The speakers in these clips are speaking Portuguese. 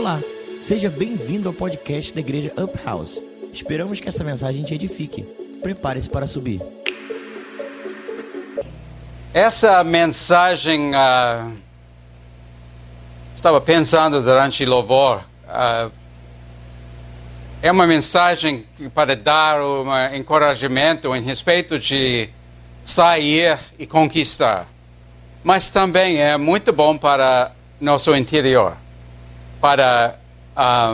Olá, seja bem-vindo ao podcast da Igreja Up House. Esperamos que essa mensagem te edifique. Prepare-se para subir. Essa mensagem, uh, estava pensando durante o louvor, uh, é uma mensagem para dar um encorajamento em respeito de sair e conquistar. Mas também é muito bom para nosso interior, para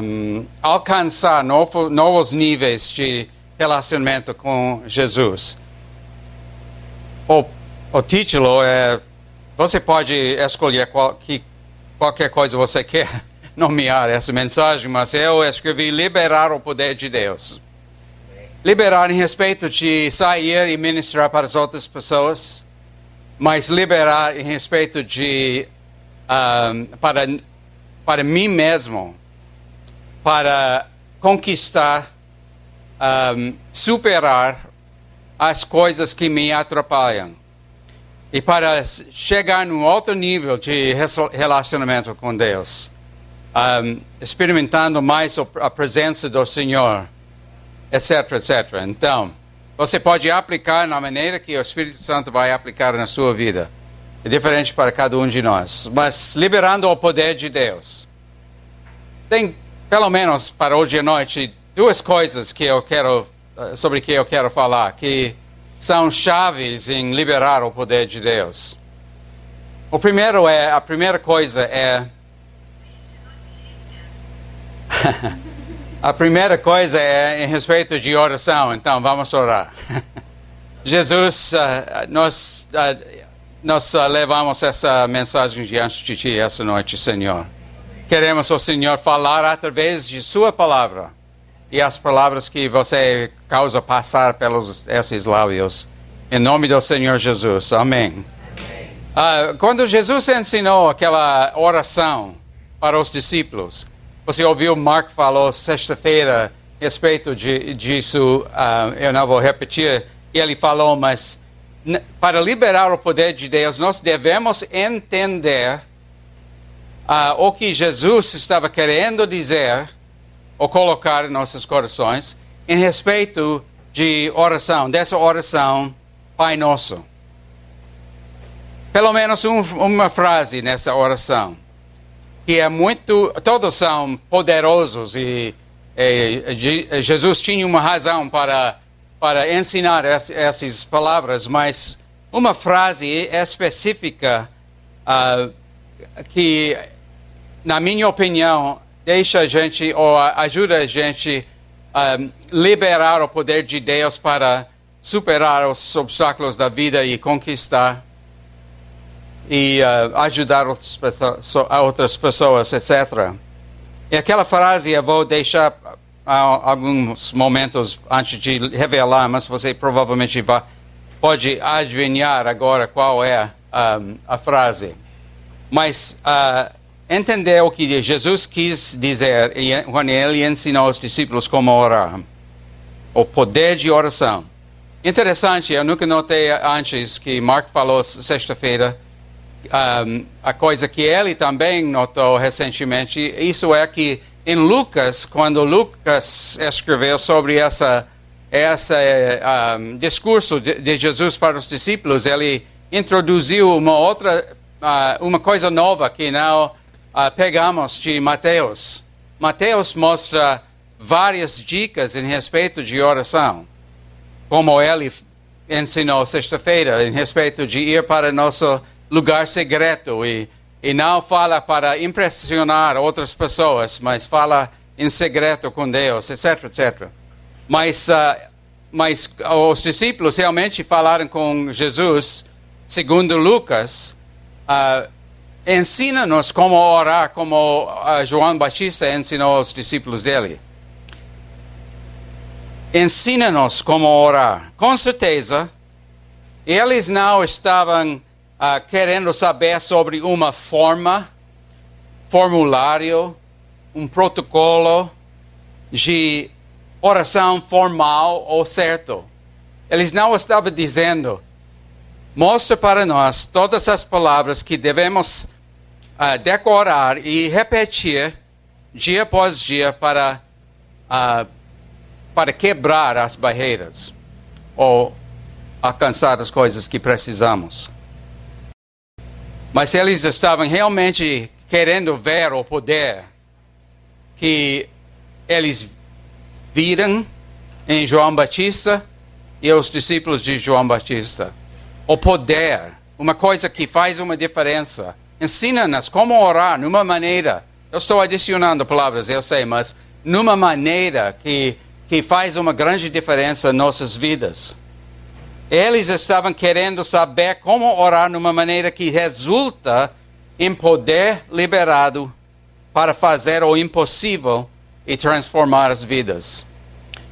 um, alcançar novo, novos níveis de relacionamento com Jesus. O, o título é: você pode escolher qual, que, qualquer coisa você quer nomear essa mensagem, mas eu escrevi Liberar o Poder de Deus. Liberar em respeito de sair e ministrar para as outras pessoas, mas liberar em respeito de um, para, para mim mesmo, para conquistar, um, superar as coisas que me atrapalham. E para chegar num outro nível de relacionamento com Deus um, experimentando mais a presença do Senhor, etc, etc. Então, você pode aplicar na maneira que o Espírito Santo vai aplicar na sua vida. É diferente para cada um de nós, mas liberando o poder de Deus. Tem, pelo menos para hoje à noite, duas coisas que eu quero eh, sobre que eu quero falar, que são chaves em liberar o poder de Deus. O primeiro é a primeira coisa é A primeira coisa é em respeito de oração, então vamos orar. Jesus, uh, nós, uh, nós uh, levamos essa mensagem diante de Ti essa noite, Senhor. Queremos o Senhor falar através de Sua palavra e as palavras que você causa passar pelos esses lábios. Em nome do Senhor Jesus. Amém. Amém. quando Jesus ensinou aquela oração para os discípulos, você ouviu Mark falou sexta-feira a respeito de, disso, uh, eu não vou repetir, ele falou, mas para liberar o poder de Deus, nós devemos entender uh, o que Jesus estava querendo dizer ou colocar em nossos corações em respeito de oração, dessa oração Pai Nosso. Pelo menos um, uma frase nessa oração que é muito. Todos são poderosos e, e Jesus tinha uma razão para, para ensinar essas palavras, mas uma frase específica uh, que, na minha opinião, deixa a gente ou ajuda a gente a liberar o poder de Deus para superar os obstáculos da vida e conquistar e uh, ajudar outras, outras pessoas, etc. E aquela frase eu vou deixar alguns momentos antes de revelar, mas você provavelmente vai, pode adivinhar agora qual é um, a frase. Mas uh, entender o que Jesus quis dizer quando ele ensinou os discípulos como orar. O poder de oração. Interessante, eu nunca notei antes que Mark falou sexta-feira um, a coisa que ele também notou recentemente, isso é que em Lucas, quando Lucas escreveu sobre essa esse um, discurso de, de, Jesus para os discípulos, ele introduziu uma outra, uh, uma coisa nova que não uh, pegamos de Mateus. Mateus mostra várias dicas em respeito de oração, como ele ensinou sexta-feira, em respeito de ir para nosso lugar secreto e, e não fala para impressionar outras pessoas, mas fala em segredo com Deus, etc, etc. Mas, uh, mas os discípulos realmente falaram com Jesus, segundo Lucas, uh, ensina-nos como orar, como uh, João Batista ensinou aos discípulos dele. Ensina-nos como orar. Com certeza, eles não estavam uh, querendo saber sobre uma forma, formulário, um protocolo de oração formal ou certo. Eles não estavam dizendo, mostra para nós todas as palavras que devemos uh, decorar e repetir dia após dia para, uh, para quebrar as barreiras ou alcançar as coisas que precisamos. Mas eles estavam realmente querendo ver o poder que eles viram em João Batista e os discípulos de João Batista. O poder, uma coisa que faz uma diferença. Ensina-nos como orar numa maneira. Eu estou adicionando palavras, eu sei, mas numa maneira que, que faz uma grande diferença em nossas vidas. Eles estavam querendo saber como orar numa maneira que resulta em poder liberado para fazer o impossível e transformar as vidas.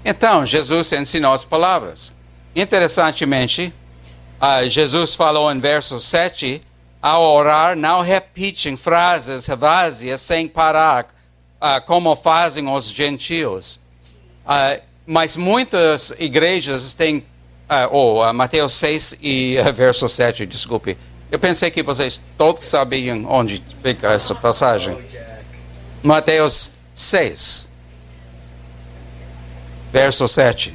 Então, Jesus ensinou as palavras. Interessantemente, uh, Jesus falou em verso 7, ao orar, não repetem frases vazias sem parar, uh, como fazem os gentios. Uh, mas muitas igrejas têm ah, oh, uh, Mateus 6 e uh, verso 7, desculpe. Eu pensei que vocês todos sabiam onde fica essa passagem. Mateus 6, verso 7.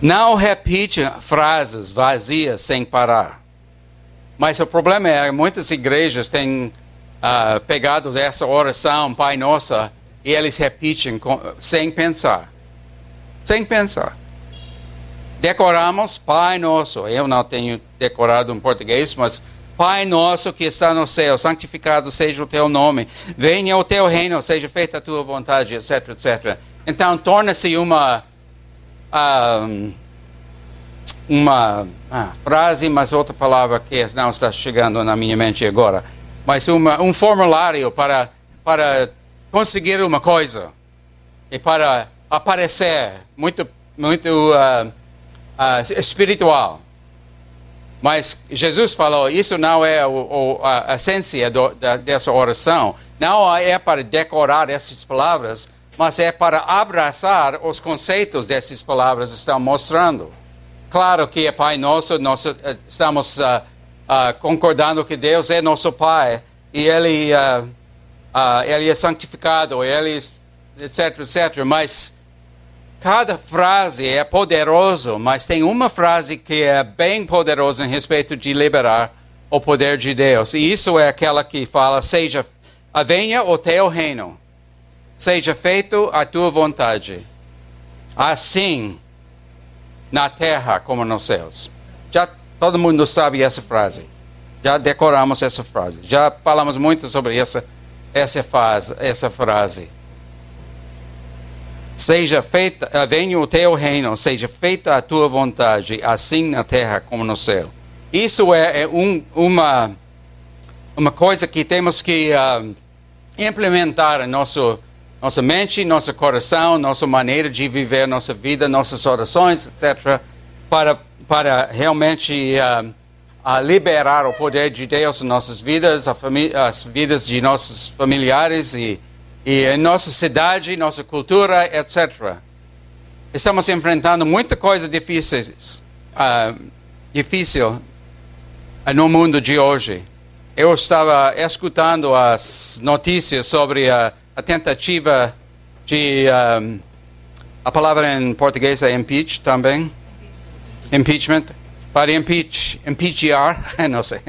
Não repite frases vazias sem parar. Mas o problema é que muitas igrejas têm uh, pegado essa oração, Pai Nossa, e eles repetem com, sem pensar. Sem pensar decoramos Pai Nosso. Eu não tenho decorado em português, mas Pai Nosso que está no céu, santificado seja o teu nome. Venha o teu reino, seja feita a tua vontade, etc, etc. Então torna-se uma um, uma ah, frase, mas outra palavra que não está chegando na minha mente agora. Mas uma, um formulário para para conseguir uma coisa e para aparecer muito muito uh, uh, espiritual. Mas Jesus falou, isso não é o, o, a essência do, da, dessa oração. Não é para decorar essas palavras, mas é para abraçar os conceitos dessas palavras que estão mostrando. Claro que é Pai Nosso, nós eh, estamos uh, uh, concordando que Deus é nosso Pai e Ele, uh, ele é santificado, Ele, etc, etc. Mas Cada frase é poderoso, mas tem uma frase que é bem poderosa em respeito de liberar o poder de Deus. E isso é aquela que fala: seja venha o teu reino, seja feito a tua vontade, assim na terra como nos céus. Já todo mundo sabe essa frase. Já decoramos essa frase. Já falamos muito sobre essa essa frase, essa frase. Seja feita, eh, venha o teu reino, seja feita a tua vontade, assim na terra como no céu. Isso é, é um, uma, uma coisa que temos que uh, implementar em nosso, nossa mente, nosso coração, nossa maneira de viver nossa vida, nossas orações, etc., para, para realmente uh, uh, liberar o poder de Deus em nossas vidas, as vidas de nossos familiares e e em nossa cidade, nossa cultura, etc. Estamos enfrentando muita coisa uh, difícil no mundo de hoje. Eu estava escutando as notícias sobre a, a tentativa de um, a palavra em português é impeach também, impeachment, para impeach, impeachar, não sei,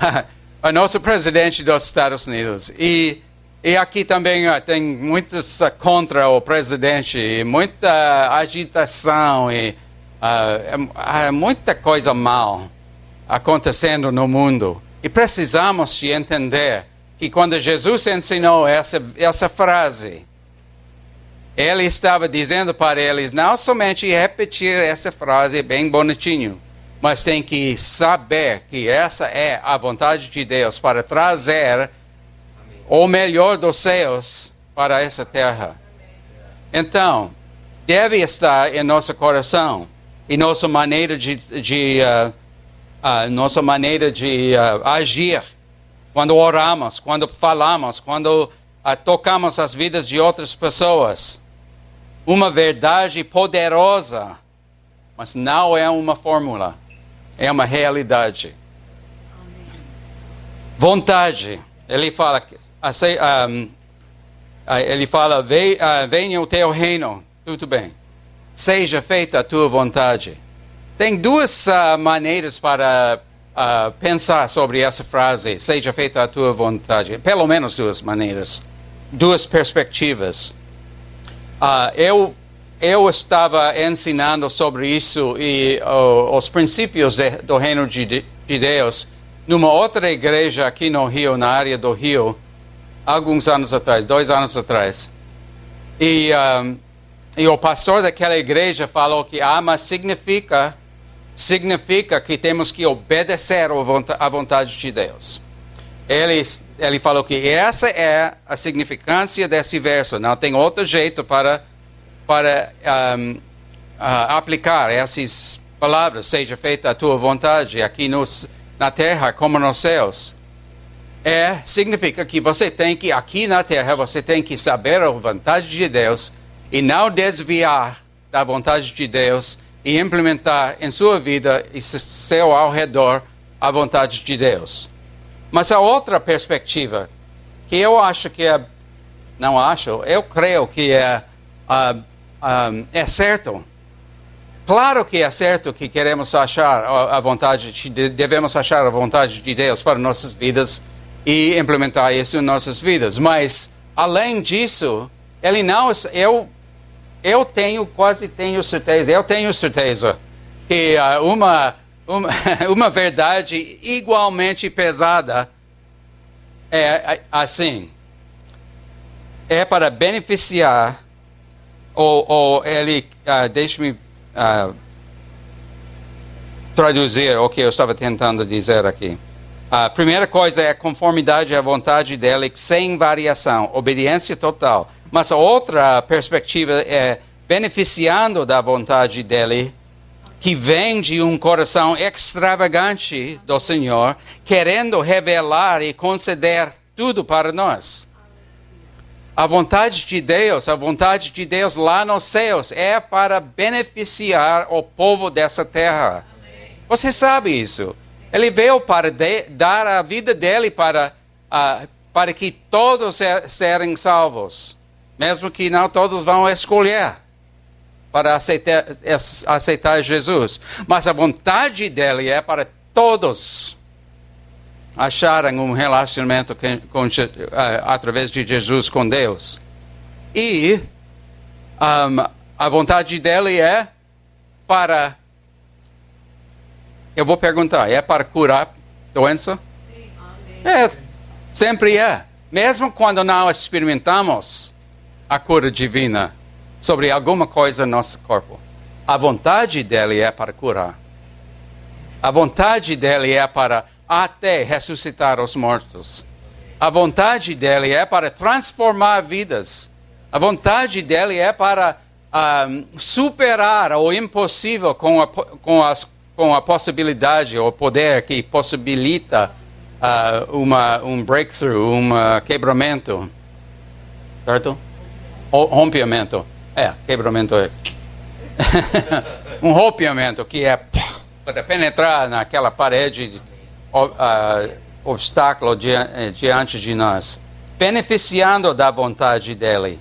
a nosso presidente dos Estados Unidos e e aqui também tem muitos contra o presidente, muita agitação e uh, muita coisa mal acontecendo no mundo. E precisamos de entender que quando Jesus ensinou essa, essa frase, ele estava dizendo para eles não somente repetir essa frase bem bonitinho, mas tem que saber que essa é a vontade de Deus para trazer o melhor dos céus para essa terra. Então, deve estar em nosso coração e nossa maneira de, de uh, uh, nossa maneira de uh, agir quando oramos, quando falamos, quando tocamos as vidas de outras pessoas. Uma verdade poderosa, mas não é uma fórmula, é uma realidade. Vontade. Ele fala que ele fala: "Ve- ah, venha o teu reino, tudo bem. Seja feita a tua vontade. Tem duas ah, maneiras para ah, pensar sobre essa frase, seja feita a tua vontade. Pelo menos duas maneiras, duas perspectivas. Ah, eu, eu estava ensinando sobre isso e os princípios de- do reino de de Deus numa outra igreja aqui no Rio, na área do Rio, alguns anos atrás, dois anos atrás. E, ah, e o pastor daquela igreja falou que ama significa significa que temos que obedecer à vonta- à vontade de Deus. Ele, ele falou que essa é a significância desse verso. Não tem outro jeito para, para ahm, ah, aplicar essas palavras. Seja feita a tua vontade aqui nos, na terra como nos céus. É, significa que você tem que, aqui na terra, você tem que saber a vontade de Deus e não desviar da vontade de Deus e implementar em sua vida e se- seu ao redor a vontade de Deus. Mas a outra perspectiva, que eu acho que é, não acho, eu creio que é, ah, ah, é certo. Claro que é certo que queremos achar a vontade, de, devemos achar a vontade de Deus para nossas vidas e implementar isso em nossas vidas. Mas, além disso, ele não, eu, eu tenho, quase tenho certeza, eu tenho certeza que ah, uma, uma, uma verdade igualmente pesada é a- assim. É para beneficiar, ou, ou ele, ah, deixe-me ah, traduzir o que eu estava tentando dizer aqui. A primeira coisa é conformidade à vontade dele, sem variação, obediência total. Mas a outra perspectiva é beneficiando da vontade dele, que vem de um coração extravagante do Senhor, querendo revelar e conceder tudo para nós. A vontade de Deus, a vontade de Deus lá nos céus é para beneficiar o povo dessa terra. Você sabe isso. Ele veio para de- dar a vida dele para, ah, para que todos se- serem salvos, mesmo que não todos vão escolher para aceitar, aceitar Jesus. Mas a vontade dele é para todos acharem um relacionamento com, com ah, através de Jesus com Deus. E ahm, a vontade dele é para. Eu vou perguntar: é para curar doença? É, sempre é. Mesmo quando não experimentamos a cura divina sobre alguma coisa no nosso corpo, a vontade dele é para curar. A vontade dele é para até ressuscitar os mortos. A vontade dele é para transformar vidas. A vontade dele é para ah, superar o impossível com a, com, as, com a possibilidade, o poder que possibilita ah, uma, um breakthrough, um quebramento. Certo? O, rompimento. É, quebramento é. um rompimento que é para penetrar naquela parede, ah, obstáculo dia- eh, diante de nós, beneficiando da vontade dele.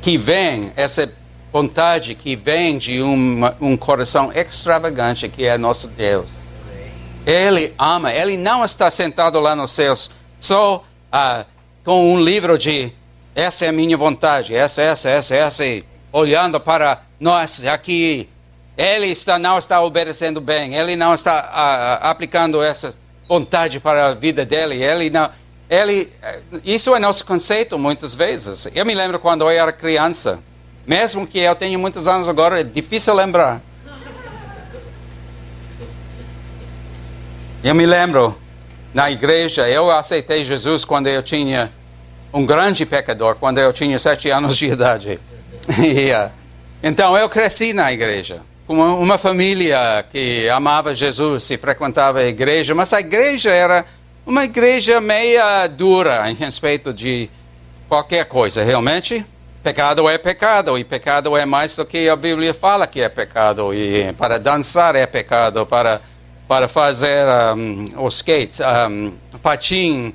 Que vem, essa vontade que vem de uma- um coração extravagante que é nosso Deus. Ele ama, ele não está sentado lá nos céus só ah, com um livro de essa é a minha vontade, essa, essa, essa, essa, e olhando para nós aqui. Ele está, não está obedecendo bem, ele não está ah, aplicando essa vontade para a vida dele, ele não. Ele, eh, isso é nosso conceito muitas vezes. Eu me lembro quando eu era criança, mesmo que eu tenha muitos anos agora, é difícil lembrar. Eu me lembro, na igreja, eu aceitei Jesus quando eu tinha um grande pecador, quando eu tinha sete anos de idade. E, ah, então eu cresci na igreja, com uma, uma família que amava Jesus e frequentava a igreja, mas a igreja era uma igreja meia dura em respeito de qualquer coisa, realmente. Pecado é pecado, e pecado é mais do que a Bíblia fala que é pecado. E para dançar é pecado, para, para fazer um, os skates, um, patim,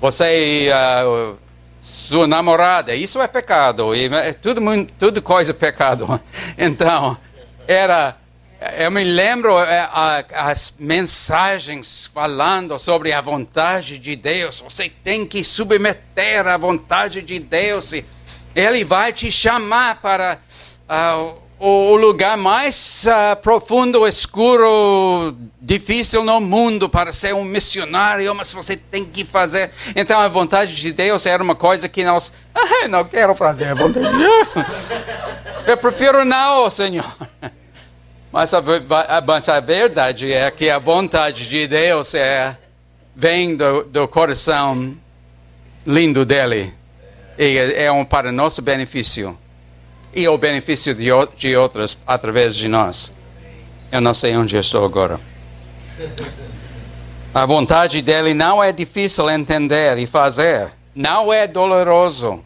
você, uh, sua namorada, isso é pecado. E, é tudo, tudo coisa é pecado. Então, era eu me lembro é, as mensagens falando sobre a vontade de Deus. Você tem que submeter à vontade de Deus. E ele vai te chamar para uh, o lugar mais uh, profundo, escuro, difícil no mundo para ser um missionário, mas você tem que fazer. Então a vontade de Deus era uma coisa que nós, ah, não quero fazer a vontade de Deus. Eu prefiro não, Senhor. Mas a, mas a verdade é que a vontade de Deus é, vem do, do coração lindo dele. E é, é um para nosso benefício. E o benefício de, de outros através de nós. Eu não sei onde estou agora. A vontade dele não é difícil entender e fazer. Não é doloroso.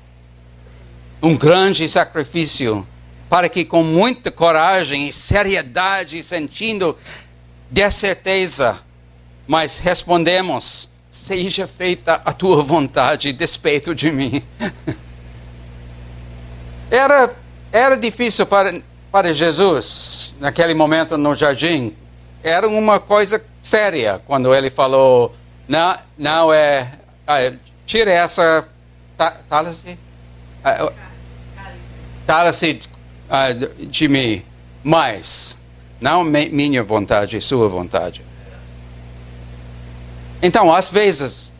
Um grande sacrifício para que com muita coragem e seriedade, sentindo de certeza, mas respondemos: seja feita a tua vontade, despeito de mim. era, era difícil para, para Jesus, naquele momento no jardim, era uma coisa séria quando ele falou: não, não é. Ah, tira essa. Tala-se. Tala-se uh, de mim, mas não minha vontade, sua vontade. Então, às vezes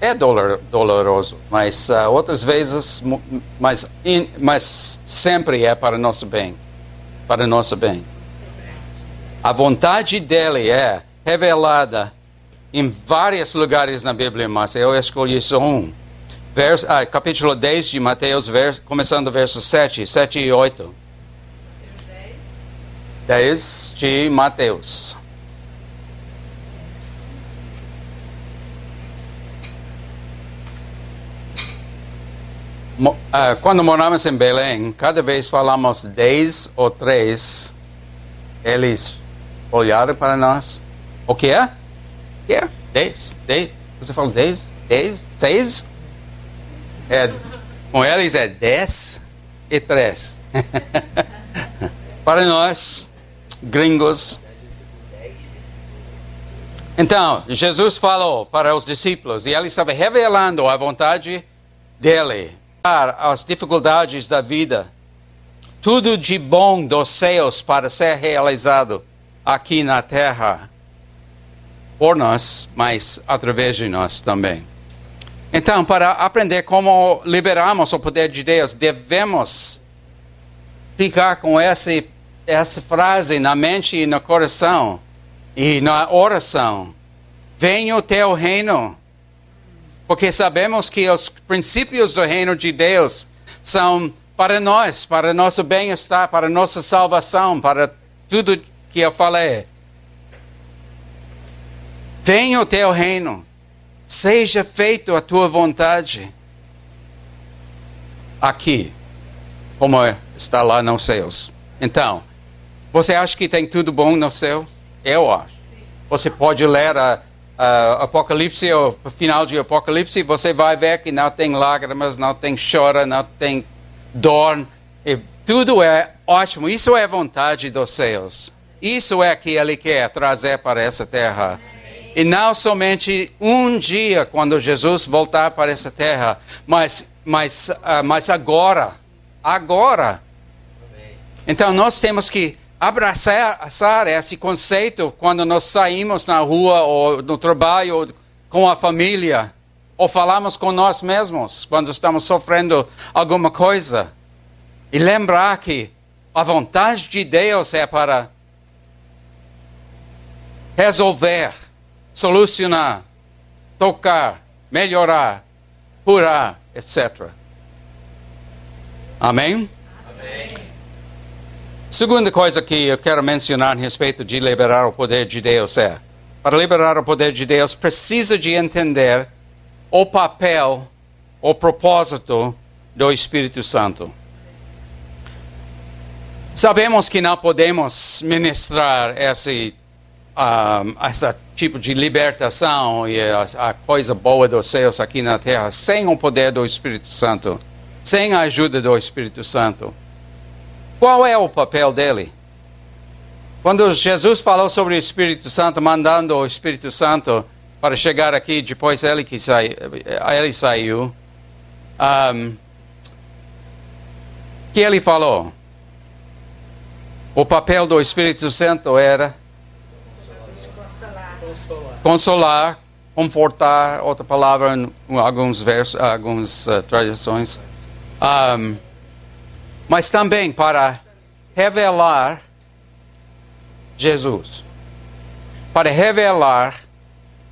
é dolor, doloroso, mas uh, outras vezes, mas, in, mas sempre é para nosso bem, para nosso bem. A vontade dele é revelada em vários lugares na Bíblia, mas eu escolhi só um. Vers, ah, capítulo 10 de Mateus, vers, começando versos 7, 7 e 8. 10 de Mateus. Ah, quando moramos em Belém, cada vez falamos 10 ou 3, eles olharam para nós. O que é? É? 10? 10? Você falou 10? 10? 6? É, com eles é 10 e 3. para nós, gringos. Então, Jesus falou para os discípulos e ele estava revelando a vontade dele, as dificuldades da vida, tudo de bom dos céus para ser realizado aqui na terra, por nós, mas através de nós também. Então, para aprender como liberarmos o poder de Deus, devemos ficar com esse essa frase na mente e no coração e na oração. Venha o teu reino. Porque sabemos que os princípios do reino de Deus são para nós, para nosso bem-estar, para nossa salvação, para tudo que eu falei. Venha o teu reino. Seja feito a tua vontade. Aqui, como está lá nos céus. Então, você acha que tem tudo bom no céu? Eu acho. Você pode ler a, a Apocalipse, o final de Apocalipse, você vai ver que não tem lágrimas, não tem choro, não tem dor. E tudo é ótimo. Isso é vontade dos céus. Isso é que Ele quer trazer para essa terra. E não somente um dia, quando Jesus voltar para essa terra, mas, mas, uh, mas agora. Agora. Então nós temos que abraçar esse conceito quando nós saímos na rua ou no trabalho ou com a família ou falamos com nós mesmos quando estamos sofrendo alguma coisa e lembrar que a vontade de Deus é para resolver, solucionar, tocar, melhorar, curar, etc. Amém? Amém. Segunda coisa que eu quero mencionar a respeito de liberar o poder de Deus é: para liberar o poder de Deus, precisa de entender o papel, o propósito do Espírito Santo. Sabemos que não podemos ministrar esse, um, essa tipo de libertação e a, a coisa boa dos céus aqui na terra sem o poder do Espírito Santo, sem a ajuda do Espírito Santo. Qual é o papel dele? Quando Jesus falou sobre o Espírito Santo, mandando o Espírito Santo para chegar aqui, depois ele que sai, ele saiu, um, que ele falou? O papel do Espírito Santo era consolar, confortar, outra palavra em alguns versos, algumas uh, tradições, um, mas também para revelar Jesus, para revelar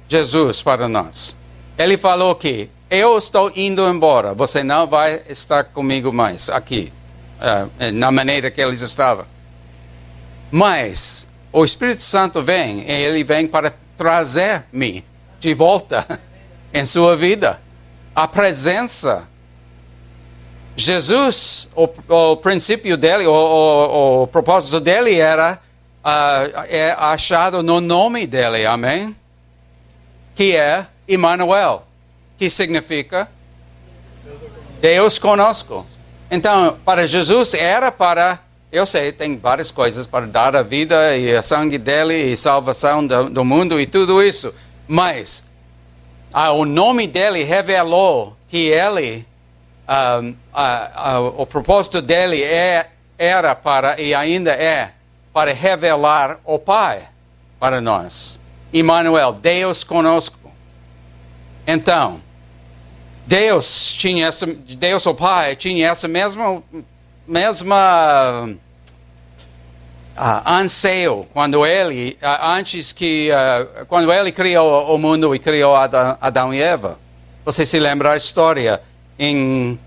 Jesus para nós. Ele falou que eu estou indo embora, você não vai estar comigo mais aqui, uh, na maneira que eles estavam. Mas o Espírito Santo vem, e ele vem para trazer-me de volta em sua vida. A presença. Jesus, o, o princípio dele, o, o, o, propósito dele era uh, é achado no nome dele, amém? Que é Emmanuel, que significa Deus conosco. Então, para Jesus era para eu sei, tem várias coisas para dar a vida e a sangue dele e salvação do, do mundo e tudo isso. Mas ah, o nome dele revelou que ele, o propósito dele é, era para, e ainda é, para revelar o Pai para nós. Emmanuel, Deus conosco. Então, Deus tinha essa, Deus o Pai tinha essa mesma mesma uh, anseio quando ele, uh, antes que, uh, quando ele criou o mundo e criou Adão, Adão e Eva. Você se lembra a história em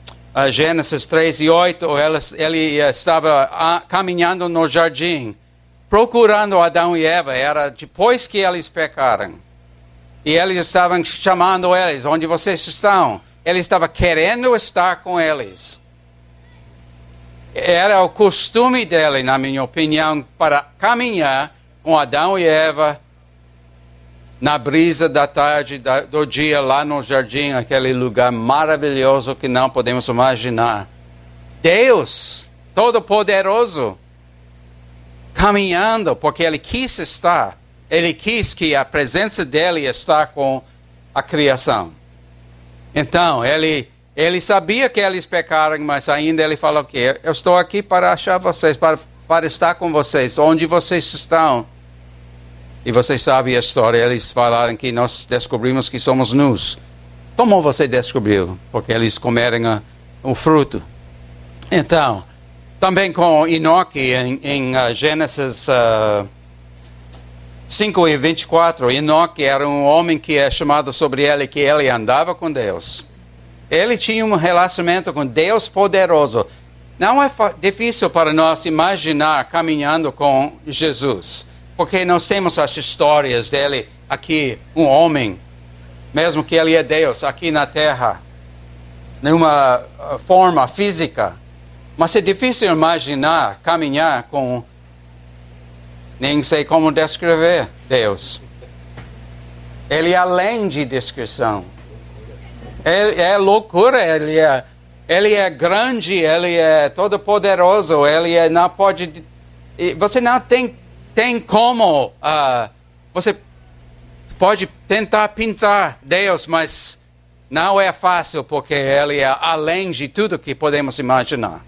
Gênesis 3 e 8, ele, ele estava caminhando no jardim, procurando Adão e Eva, era depois que eles pecaram. E eles estavam chamando eles, onde vocês estão? Ele estava querendo estar com eles era o costume dele, na minha opinião, para caminhar com Adão e Eva na brisa da tarde do dia lá no jardim, aquele lugar maravilhoso que não podemos imaginar. Deus, Todo-Poderoso, caminhando, porque Ele quis estar, Ele quis que a presença dele está com a criação. Então, Ele ele sabia que eles pecaram, mas ainda ele falou que eu estou aqui para achar vocês, para, para estar com vocês, onde vocês estão. E vocês sabem a história, eles falaram que nós descobrimos que somos nus. Como você descobriu? Porque eles comeram o fruto. Então, também com Enoque, em, em uh, Gênesis uh, 5 e 24, Enoque era um homem que é chamado sobre ele que ele andava com Deus. Ele tinha um relacionamento com Deus poderoso. Não é difícil para nós imaginar caminhando com Jesus, porque nós temos as histórias dele aqui, um homem, mesmo que ele é Deus, aqui na terra, numa uh, forma física. Mas é difícil imaginar caminhar com. Nem sei como descrever Deus. Ele é além de descrição. É, é loucura, ele é, ele é grande, ele é todo poderoso, ele é, não pode. Você não tem, tem como. Uh, você pode tentar pintar Deus, mas não é fácil porque ele é além de tudo que podemos imaginar.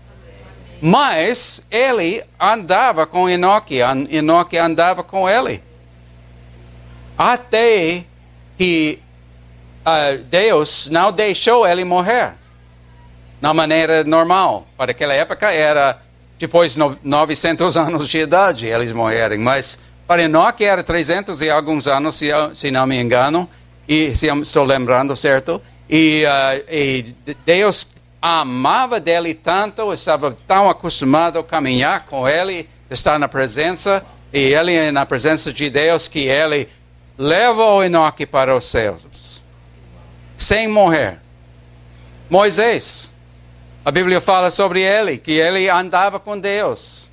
Mas ele andava com Enoque, Enoque andava com ele. Até que uh, Deus não deixou ele morrer na maneira normal. Para aquela época era depois de 900 anos de idade eles morrerem, mas para Enoque era 300 e alguns anos, se, se não me engano, e se estou lembrando certo. E, uh, e Deus amava dele tanto, estava tão acostumado a caminhar com ele, estar na presença, e ele na presença de Deus, que ele levou Enoque para os céus sem morrer. Moisés, a Bíblia fala sobre ele, que ele andava com Deus.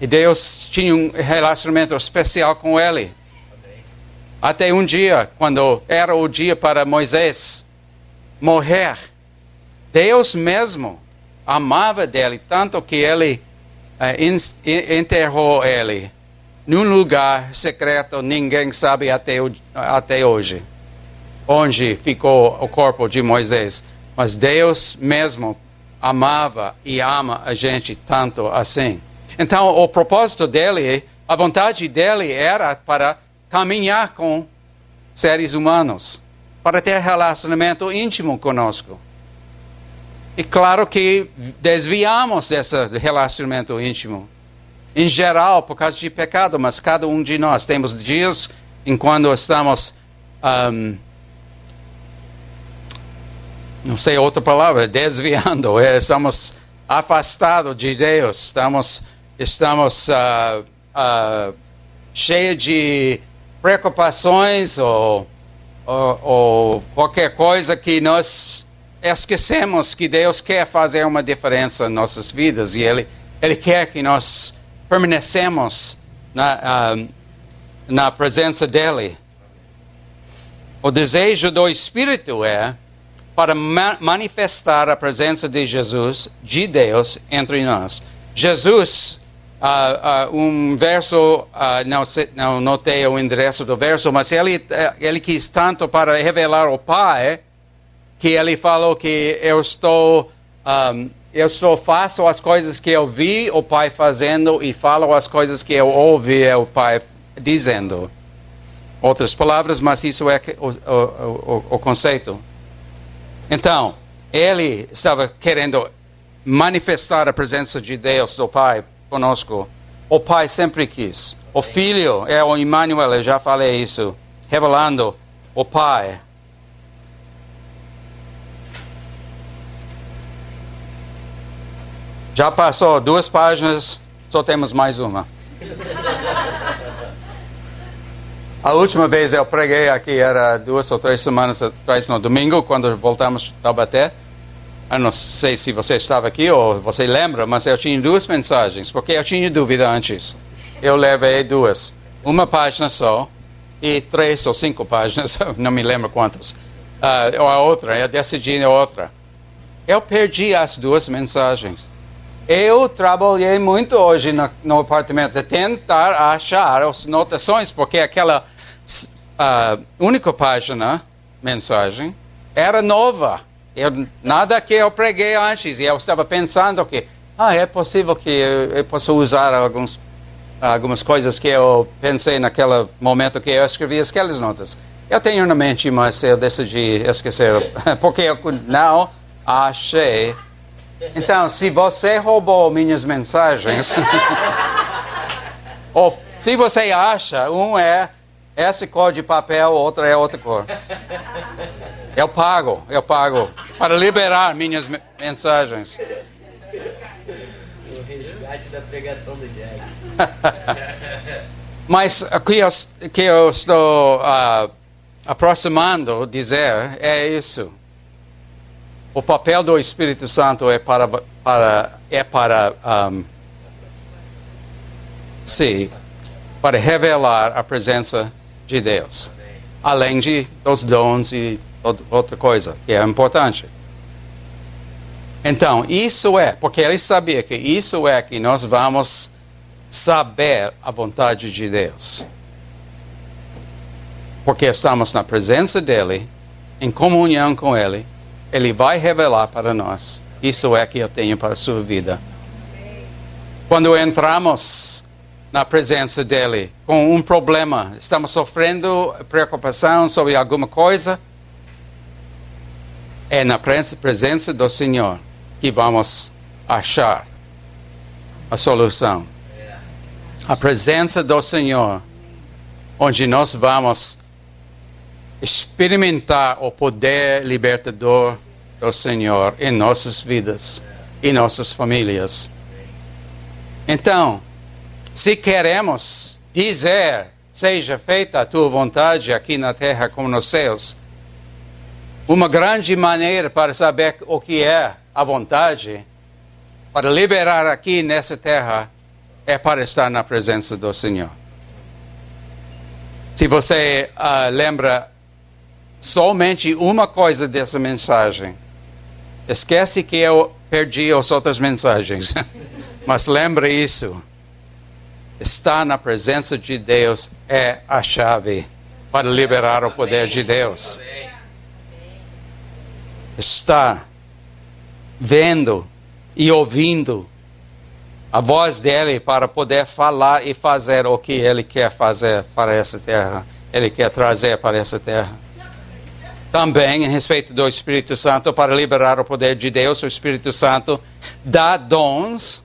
E Deus tinha um relacionamento especial com ele. Até um dia, quando era o dia para Moisés morrer, Deus mesmo amava dele tanto que ele uh, enterrou ele num lugar secreto, ninguém sabe até, até hoje, onde ficou o corpo de Moisés. Mas Deus mesmo amava e ama a gente tanto assim. Então, o propósito dele, a vontade dele era para caminhar com seres humanos, para ter relacionamento íntimo conosco. E claro que desviamos desse relacionamento íntimo. Em geral, por causa de pecado, mas cada um de nós temos dias em quando estamos. Um, não sei outra palavra, desviando, estamos afastados de Deus, estamos, estamos uh, uh, cheios de preocupações ou, ou, ou qualquer coisa que nós esquecemos que Deus quer fazer uma diferença em nossas vidas e Ele, Ele quer que nós permanecemos na, uh, na presença dEle. O desejo do Espírito é para ma manifestar a presença de Jesus, de Deus, entre nós. Jesus, uh, uh, um verso, não, não notei o endereço do verso, mas ele, ele quis tanto para revelar o Pai que ele falou que eu estou, um, eu estou faço as coisas que eu vi o Pai fazendo e falo as coisas que eu ouvi o Pai dizendo. Outras palavras, mas isso é o, o, o, o conceito. Então, ele estava querendo manifestar a presença de Deus, do Pai, conosco. O Pai sempre quis. O Filho é o Emmanuel, eu já falei isso, revelando o Pai Já passou duas páginas, só temos mais uma. A última vez eu preguei aqui era duas ou três semanas atrás, no domingo, quando voltamos a Taubaté. Eu não sei se você estava aqui ou você lembra, mas eu tinha duas mensagens, porque eu tinha dúvida antes. Eu levei duas. Uma página só e três ou cinco páginas, não me lembro quantas. Uh, ou a outra, eu decidi outra. Eu perdi as duas mensagens. Eu trabalhei muito hoje no, no apartamento de tentar achar as notações, porque aquela uh, única página, mensagem, era nova. Eu, nada que eu preguei antes. E eu estava pensando que ah, é possível que eu, eu possa usar alguns, algumas coisas que eu pensei naquele momento que eu escrevi aquelas notas. Eu tenho na mente, mas eu decidi esquecer, porque eu não achei então, se você roubou minhas mensagens, ou se você acha, um é essa cor de papel, outra é outra cor. Eu pago, eu pago para liberar minhas mensagens. O resgate da pregação do Jack. Mas o que eu, que eu estou uh, aproximando dizer é isso. O papel do Espírito Santo é para, para é para um, sim, para revelar a presença de Deus, além de dos dons e outra coisa que é importante. Então, isso é, porque ele sabia que isso é que nós vamos saber a vontade de Deus. Porque estamos na presença dele, em comunhão com ele, ele vai revelar para nós. Isso é que eu tenho para a sua vida. Quando entramos na presença dele com um problema, estamos sofrendo preocupação sobre alguma coisa, é na presença do Senhor que vamos achar a solução. A presença do Senhor, onde nós vamos experimentar o poder libertador do Senhor em nossas vidas e nossas famílias. Então, se queremos dizer, seja feita a tua vontade aqui na terra como nos céus, uma grande maneira para saber o que é a vontade, para liberar aqui nessa terra, é para estar na presença do Senhor. Se você uh, lembra somente uma coisa dessa mensagem, esquece que eu perdi as outras mensagens. Mas lembre isso. Estar na presença de Deus é a chave para liberar o poder de Deus. Estar vendo e ouvindo a voz dele para poder falar e fazer o que ele quer fazer para essa terra, ele quer trazer para essa terra. Também, em respeito do Espírito Santo, para liberar o poder de Deus, o Espírito Santo dá dons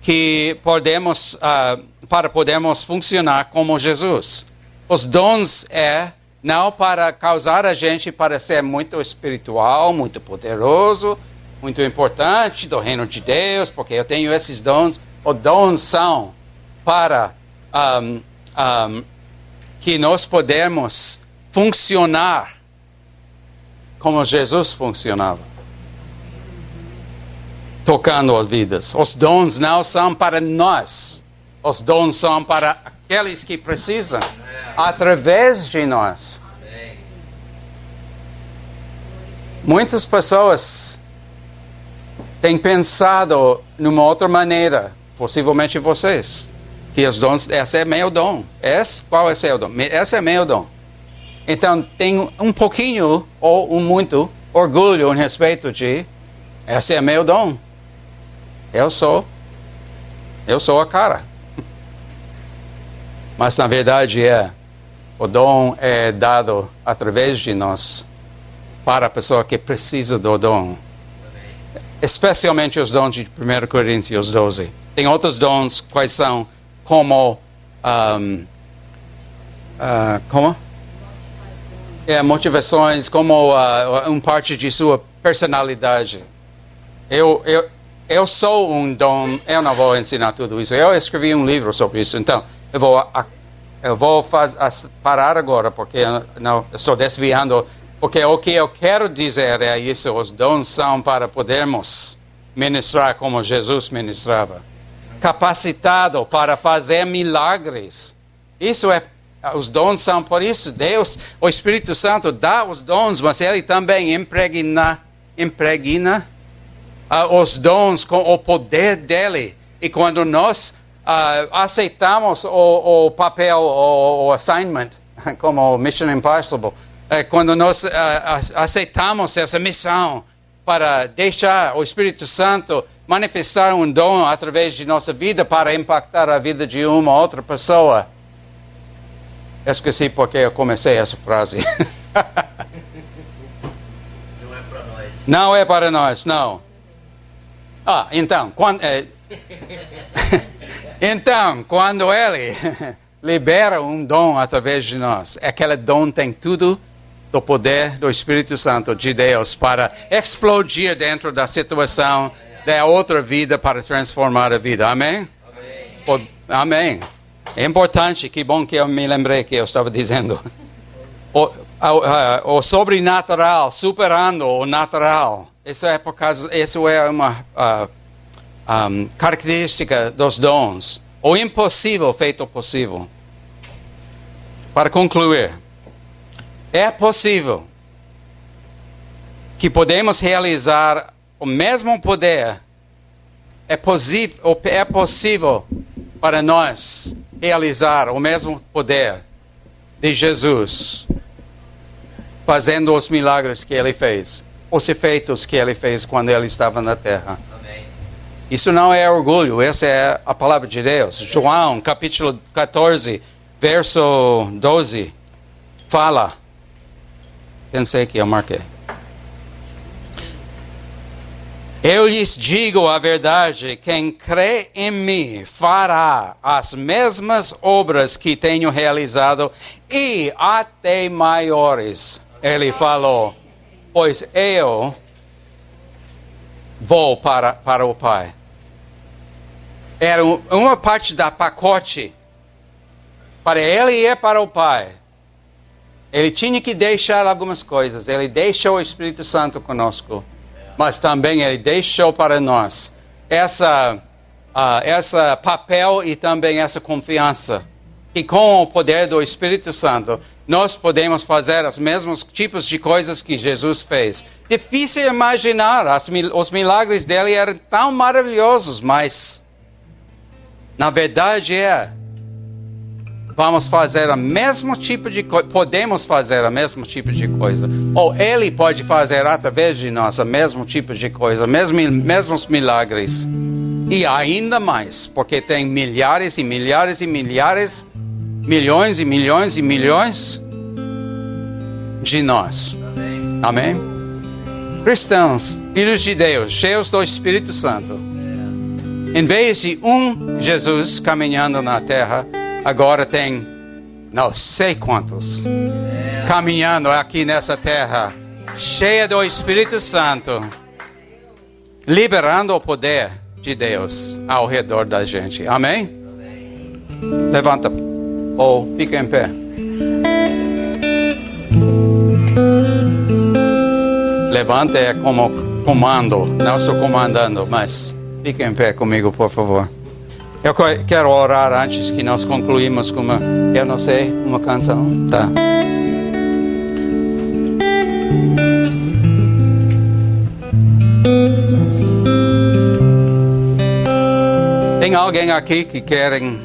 que podemos, uh, para podermos funcionar como Jesus. Os dons é não para causar a gente para ser muito espiritual, muito poderoso, muito importante do reino de Deus, porque eu tenho esses dons. Os dons são para um, um, que nós podemos funcionar como Jesus funcionava tocando as vidas. Os dons não são para nós, os dons são para aqueles que precisam, através de nós. Muitas pessoas têm pensado numa outra maneira, possivelmente vocês, que os dons, esse é meu dom. Esse, qual é seu dom? Esse é meu dom. Então, tem um pouquinho ou um muito orgulho em respeito de esse é meu dom. Eu sou. Eu sou a cara. Mas na verdade é o dom é dado através de nós para a pessoa que precisa do dom. Especialmente os dons de 1 Coríntios 12. Tem outros dons, quais são? Como. Um, uh, como? É, motivações, como uh, um parte de sua personalidade. Eu, eu, eu sou um dom, eu não vou ensinar tudo isso. Eu escrevi um livro sobre isso, então eu vou, eu vou faz, parar agora, porque eu não estou desviando. Porque o que eu quero dizer é isso: os dons são para podermos ministrar como Jesus ministrava capacitado para fazer milagres. Isso é os dons são por isso. Deus, o Espírito Santo dá os dons, mas ele também impregna, impregna uh, os dons com o poder dele. E quando nós uh, aceitamos o, o papel, o, o, assignment, como Mission Impossible, uh, quando nós ah, aceitamos essa missão para deixar o Espírito Santo manifestar um dom através de nossa vida para impactar a vida de uma outra pessoa. Esqueci porque eu comecei essa frase. não é para nós. Não é para nós, não. Ah, então, quando, é... então, quando ele libera um dom através de nós, aquele dom tem tudo do poder do Espírito Santo de Deus para explodir dentro da situação da outra vida para transformar a vida. Amém? Amém. Amém. É importante, que bom que eu me lembrei que eu estava dizendo. O, o, o sobrenatural superando o natural. Isso é por causa, isso é uma um, característica dos dons. O impossível feito possível. Para concluir, é possível que podemos realizar o mesmo poder. É, é possível para nós realizar o mesmo poder de Jesus, fazendo os milagres que ele fez os efeitos que ele fez quando ele estava na terra. Amém. Isso não é orgulho, essa é a palavra de Deus. João, capítulo 14, verso 12, fala. Pensei que eu marquei. Eu lhes digo a verdade: quem crê em mim fará as mesmas obras que tenho realizado e até maiores. Ele falou pois eu vou para, para o Pai. Era uma parte da pacote para ele ir para o Pai. Ele tinha que deixar algumas coisas. Ele deixou o Espírito Santo conosco, mas também ele deixou para nós essa uh, essa papel e também essa confiança que com o poder do Espírito Santo nós podemos fazer os mesmos tipos de coisas que Jesus fez. Difícil imaginar, as, os milagres dele eram tão maravilhosos, mas na verdade é vamos fazer o mesmo tipo de coisa, podemos fazer o mesmo tipo de coisa, ou Ele pode fazer através de nós o mesmo tipo de coisa, mesmo, mesmos milagres, e ainda mais, porque tem milhares e milhares e milhares, milhões e milhões e milhões de nós. Amém? Cristãos, filhos de Deus, cheios do Espírito Santo, em vez de um Jesus caminhando na terra, agora tem não sei quantos caminhando aqui nessa terra, cheia do Espírito Santo, liberando o poder de Deus ao redor da gente. Amém? Levanta ou fica em pé. Levanta é como comando, não estou comandando, mas fique em pé comigo, por favor. Eu quero orar antes que nós concluímos com uma, eu não sei, uma canção. Tá. Tem alguém aqui que querem